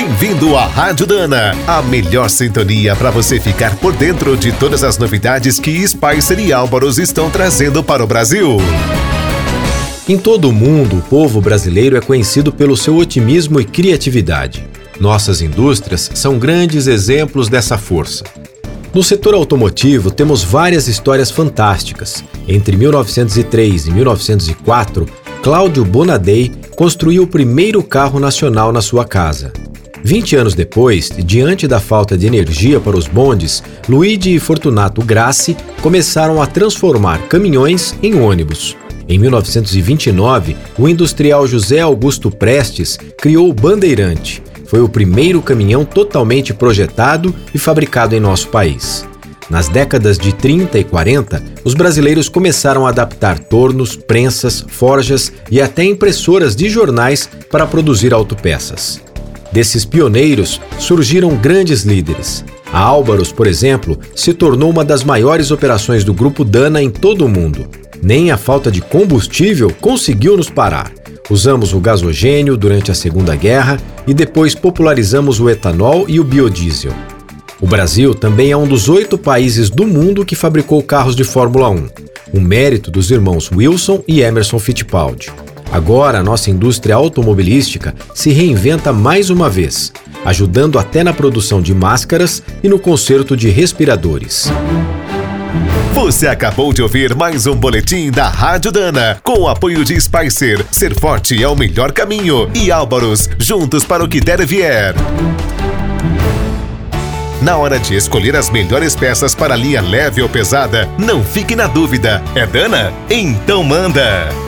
Bem-vindo à Rádio Dana, a melhor sintonia para você ficar por dentro de todas as novidades que Spicer e Álvaros estão trazendo para o Brasil. Em todo o mundo, o povo brasileiro é conhecido pelo seu otimismo e criatividade. Nossas indústrias são grandes exemplos dessa força. No setor automotivo, temos várias histórias fantásticas. Entre 1903 e 1904, Cláudio Bonadei construiu o primeiro carro nacional na sua casa. 20 anos depois, diante da falta de energia para os bondes, Luigi e Fortunato Grassi começaram a transformar caminhões em ônibus. Em 1929, o industrial José Augusto Prestes criou o Bandeirante, foi o primeiro caminhão totalmente projetado e fabricado em nosso país. Nas décadas de 30 e 40, os brasileiros começaram a adaptar tornos, prensas, forjas e até impressoras de jornais para produzir autopeças. Desses pioneiros surgiram grandes líderes. A Álvaros, por exemplo, se tornou uma das maiores operações do Grupo Dana em todo o mundo. Nem a falta de combustível conseguiu nos parar. Usamos o gasogênio durante a Segunda Guerra e depois popularizamos o etanol e o biodiesel. O Brasil também é um dos oito países do mundo que fabricou carros de Fórmula 1, um mérito dos irmãos Wilson e Emerson Fittipaldi. Agora, a nossa indústria automobilística se reinventa mais uma vez, ajudando até na produção de máscaras e no conserto de respiradores. Você acabou de ouvir mais um boletim da Rádio Dana, com o apoio de Spicer. Ser forte é o melhor caminho. E Álvaros, juntos para o que der e vier. Na hora de escolher as melhores peças para linha leve ou pesada, não fique na dúvida. É Dana? Então manda!